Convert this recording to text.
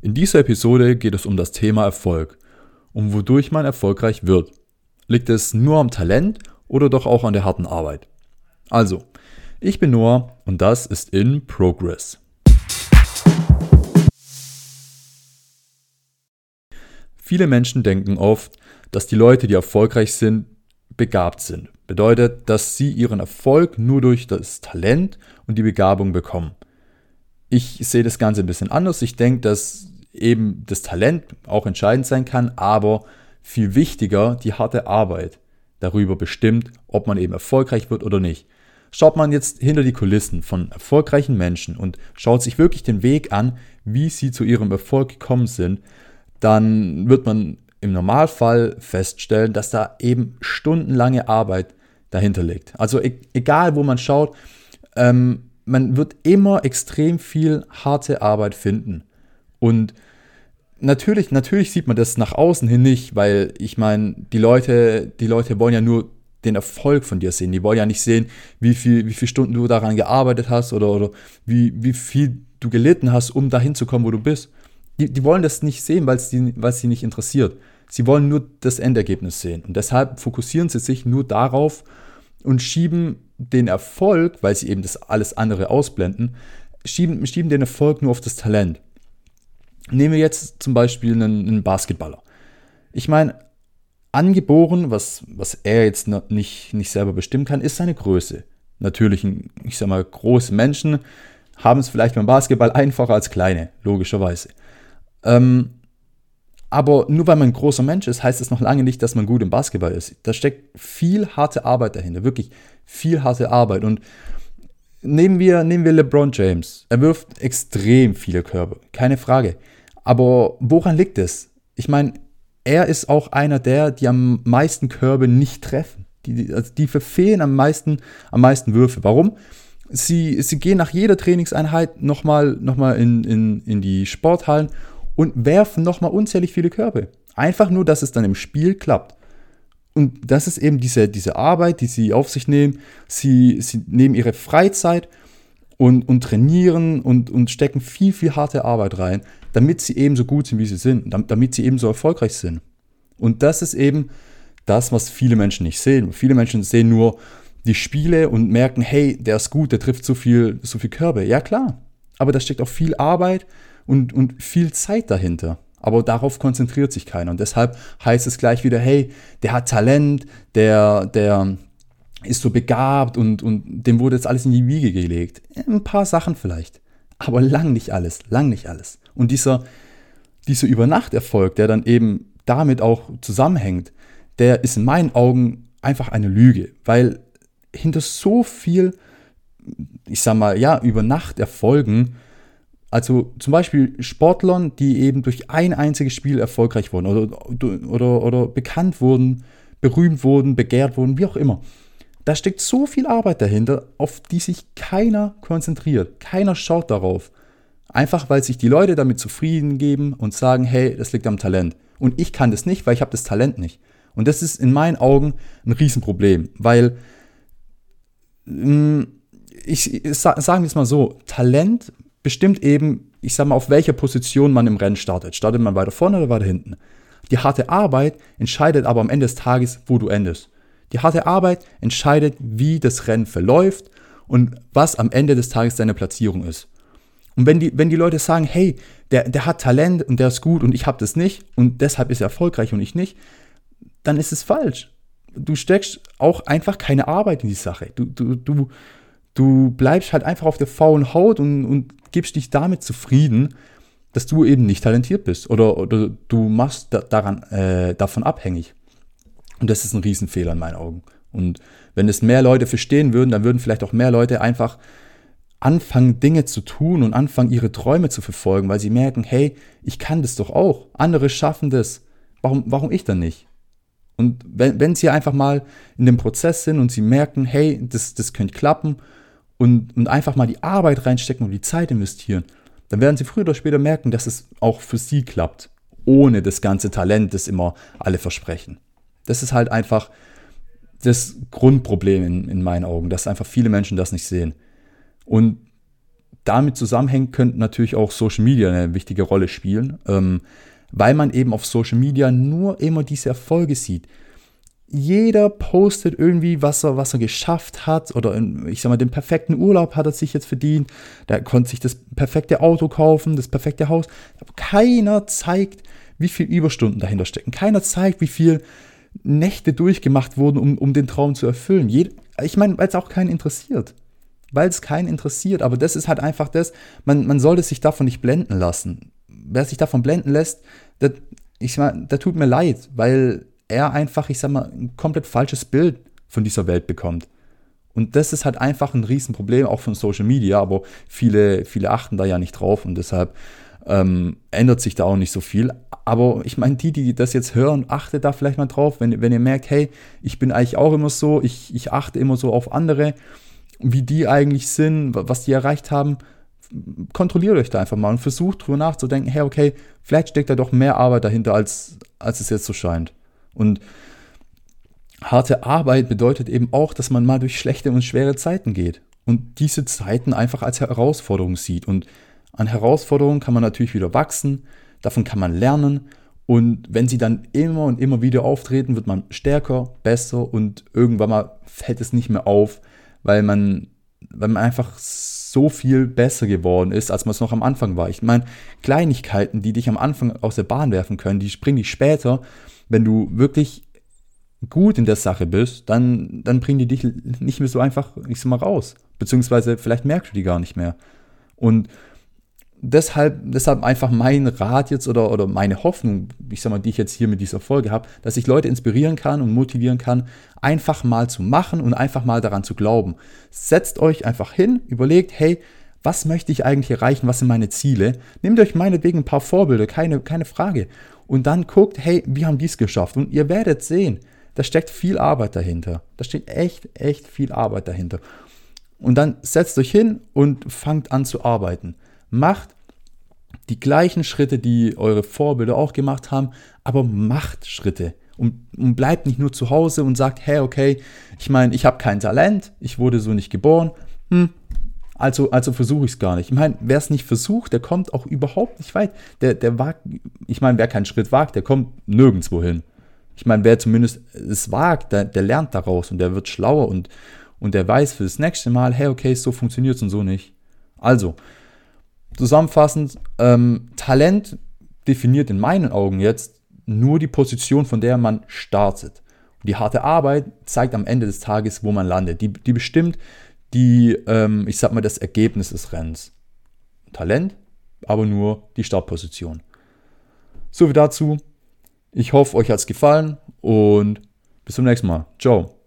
In dieser Episode geht es um das Thema Erfolg und wodurch man erfolgreich wird. Liegt es nur am Talent oder doch auch an der harten Arbeit? Also, ich bin Noah und das ist In Progress. Viele Menschen denken oft, dass die Leute, die erfolgreich sind, begabt sind. Bedeutet, dass sie ihren Erfolg nur durch das Talent und die Begabung bekommen. Ich sehe das Ganze ein bisschen anders. Ich denke, dass eben das Talent auch entscheidend sein kann, aber viel wichtiger die harte Arbeit darüber bestimmt, ob man eben erfolgreich wird oder nicht. Schaut man jetzt hinter die Kulissen von erfolgreichen Menschen und schaut sich wirklich den Weg an, wie sie zu ihrem Erfolg gekommen sind, dann wird man im Normalfall feststellen, dass da eben stundenlange Arbeit dahinter liegt. Also e egal, wo man schaut, ähm, man wird immer extrem viel harte Arbeit finden. Und natürlich, natürlich sieht man das nach außen hin nicht, weil ich meine, die Leute, die Leute wollen ja nur den Erfolg von dir sehen. Die wollen ja nicht sehen, wie viel, wie viele Stunden du daran gearbeitet hast oder, oder wie, wie viel du gelitten hast, um dahin zu kommen, wo du bist. Die, die wollen das nicht sehen, weil es die, sie nicht interessiert. Sie wollen nur das Endergebnis sehen. Und deshalb fokussieren sie sich nur darauf und schieben den Erfolg, weil sie eben das alles andere ausblenden, schieben, schieben den Erfolg nur auf das Talent. Nehmen wir jetzt zum Beispiel einen, einen Basketballer. Ich meine, angeboren, was, was er jetzt nicht, nicht selber bestimmen kann, ist seine Größe. Natürlich, ich sag mal, große Menschen haben es vielleicht beim Basketball einfacher als kleine, logischerweise. Ähm, aber nur weil man ein großer Mensch ist, heißt es noch lange nicht, dass man gut im Basketball ist. Da steckt viel harte Arbeit dahinter, wirklich viel harte Arbeit. Und nehmen wir, nehmen wir LeBron James. Er wirft extrem viele Körbe, keine Frage. Aber woran liegt es? Ich meine, er ist auch einer der, die am meisten Körbe nicht treffen. Die, also die verfehlen am meisten, am meisten Würfe. Warum? Sie, sie gehen nach jeder Trainingseinheit nochmal noch mal in, in, in die Sporthallen und werfen nochmal unzählig viele Körbe. Einfach nur, dass es dann im Spiel klappt. Und das ist eben diese, diese Arbeit, die sie auf sich nehmen. Sie, sie nehmen ihre Freizeit und, und trainieren und, und stecken viel, viel harte Arbeit rein, damit sie eben so gut sind, wie sie sind, damit sie eben so erfolgreich sind. Und das ist eben das, was viele Menschen nicht sehen. Viele Menschen sehen nur die Spiele und merken, hey, der ist gut, der trifft so viel, so viel Körbe. Ja, klar. Aber da steckt auch viel Arbeit und, und viel Zeit dahinter. Aber darauf konzentriert sich keiner. Und deshalb heißt es gleich wieder, hey, der hat Talent, der, der ist so begabt und, und dem wurde jetzt alles in die Wiege gelegt. Ein paar Sachen vielleicht. Aber lang nicht alles, lang nicht alles. Und dieser, dieser Übernachterfolg, der dann eben damit auch zusammenhängt, der ist in meinen Augen einfach eine Lüge, weil hinter so viel, ich sag mal, ja, Übernachterfolgen, also zum Beispiel Sportlern, die eben durch ein einziges Spiel erfolgreich wurden oder, oder, oder bekannt wurden, berühmt wurden, begehrt wurden, wie auch immer. Da steckt so viel Arbeit dahinter, auf die sich keiner konzentriert. Keiner schaut darauf. Einfach weil sich die Leute damit zufrieden geben und sagen, hey, das liegt am Talent. Und ich kann das nicht, weil ich habe das Talent nicht. Und das ist in meinen Augen ein Riesenproblem, weil mm, ich, sagen wir es mal so, Talent bestimmt eben, ich sag mal, auf welcher Position man im Rennen startet. Startet man weiter vorne oder weiter hinten? Die harte Arbeit entscheidet aber am Ende des Tages, wo du endest. Die harte Arbeit entscheidet, wie das Rennen verläuft und was am Ende des Tages deine Platzierung ist. Und wenn die, wenn die Leute sagen, hey, der, der hat Talent und der ist gut und ich habe das nicht und deshalb ist er erfolgreich und ich nicht, dann ist es falsch. Du steckst auch einfach keine Arbeit in die Sache. Du, du, du, du bleibst halt einfach auf der faulen Haut und, und gibst dich damit zufrieden, dass du eben nicht talentiert bist oder, oder du machst da, daran, äh, davon abhängig. Und das ist ein Riesenfehler in meinen Augen. Und wenn es mehr Leute verstehen würden, dann würden vielleicht auch mehr Leute einfach anfangen, Dinge zu tun und anfangen, ihre Träume zu verfolgen, weil sie merken, hey, ich kann das doch auch. Andere schaffen das. Warum, warum ich dann nicht? Und wenn, wenn sie einfach mal in dem Prozess sind und sie merken, hey, das, das könnte klappen und, und einfach mal die Arbeit reinstecken und die Zeit investieren, dann werden sie früher oder später merken, dass es auch für sie klappt, ohne das ganze Talent, das immer alle versprechen. Das ist halt einfach das Grundproblem in, in meinen Augen, dass einfach viele Menschen das nicht sehen. Und damit zusammenhängt, könnten natürlich auch Social Media eine wichtige Rolle spielen, ähm, weil man eben auf Social Media nur immer diese Erfolge sieht. Jeder postet irgendwie, was er, was er geschafft hat oder in, ich sag mal, den perfekten Urlaub hat er sich jetzt verdient. Der konnte sich das perfekte Auto kaufen, das perfekte Haus. Aber keiner zeigt, wie viel Überstunden dahinter stecken. Keiner zeigt, wie viel Nächte durchgemacht wurden, um, um den Traum zu erfüllen. Jed ich meine, weil es auch keinen interessiert weil es keinen interessiert. Aber das ist halt einfach das, man, man sollte sich davon nicht blenden lassen. Wer sich davon blenden lässt, der, ich mal, der tut mir leid, weil er einfach, ich sag mal, ein komplett falsches Bild von dieser Welt bekommt. Und das ist halt einfach ein Riesenproblem, auch von Social Media, aber viele, viele achten da ja nicht drauf und deshalb ähm, ändert sich da auch nicht so viel. Aber ich meine, die, die das jetzt hören, achtet da vielleicht mal drauf, wenn, wenn ihr merkt, hey, ich bin eigentlich auch immer so, ich, ich achte immer so auf andere wie die eigentlich sind, was die erreicht haben, kontrolliert euch da einfach mal und versucht drüber nachzudenken, hey, okay, vielleicht steckt da doch mehr Arbeit dahinter, als, als es jetzt so scheint. Und harte Arbeit bedeutet eben auch, dass man mal durch schlechte und schwere Zeiten geht und diese Zeiten einfach als Herausforderung sieht. Und an Herausforderungen kann man natürlich wieder wachsen, davon kann man lernen. Und wenn sie dann immer und immer wieder auftreten, wird man stärker, besser und irgendwann mal fällt es nicht mehr auf, weil man, weil man einfach so viel besser geworden ist, als man es noch am Anfang war. Ich meine, Kleinigkeiten, die dich am Anfang aus der Bahn werfen können, die springen dich später, wenn du wirklich gut in der Sache bist, dann, dann bringen die dich nicht mehr so einfach, ich sag mal, raus. Beziehungsweise vielleicht merkst du die gar nicht mehr. Und deshalb, deshalb einfach mein Rat jetzt oder, oder meine Hoffnung, ich sag mal, die ich jetzt hier mit dieser Folge habe, dass ich Leute inspirieren kann und motivieren kann, einfach mal zu machen und einfach mal daran zu glauben. Setzt euch einfach hin, überlegt, hey, was möchte ich eigentlich erreichen? Was sind meine Ziele? Nehmt euch meinetwegen ein paar Vorbilder, keine, keine Frage. Und dann guckt, hey, wie haben die es geschafft? Und ihr werdet sehen, da steckt viel Arbeit dahinter. Da steht echt, echt viel Arbeit dahinter. Und dann setzt euch hin und fangt an zu arbeiten. Macht die gleichen Schritte, die eure Vorbilder auch gemacht haben, aber macht Schritte und, und bleibt nicht nur zu Hause und sagt, hey, okay, ich meine, ich habe kein Talent, ich wurde so nicht geboren, hm, also, also versuche ich es gar nicht. Ich meine, wer es nicht versucht, der kommt auch überhaupt nicht weit. Der, der wagt, ich meine, wer keinen Schritt wagt, der kommt nirgendwo hin. Ich meine, wer zumindest es wagt, der, der lernt daraus und der wird schlauer und, und der weiß für das nächste Mal, hey, okay, so funktioniert es und so nicht. Also, zusammenfassend, ähm, Talent definiert in meinen Augen jetzt nur die Position, von der man startet. Und die harte Arbeit zeigt am Ende des Tages, wo man landet. Die, die bestimmt die, ähm, ich sag mal, das Ergebnis des Rennens. Talent, aber nur die Startposition. So viel dazu. Ich hoffe, euch hat es gefallen und bis zum nächsten Mal. Ciao.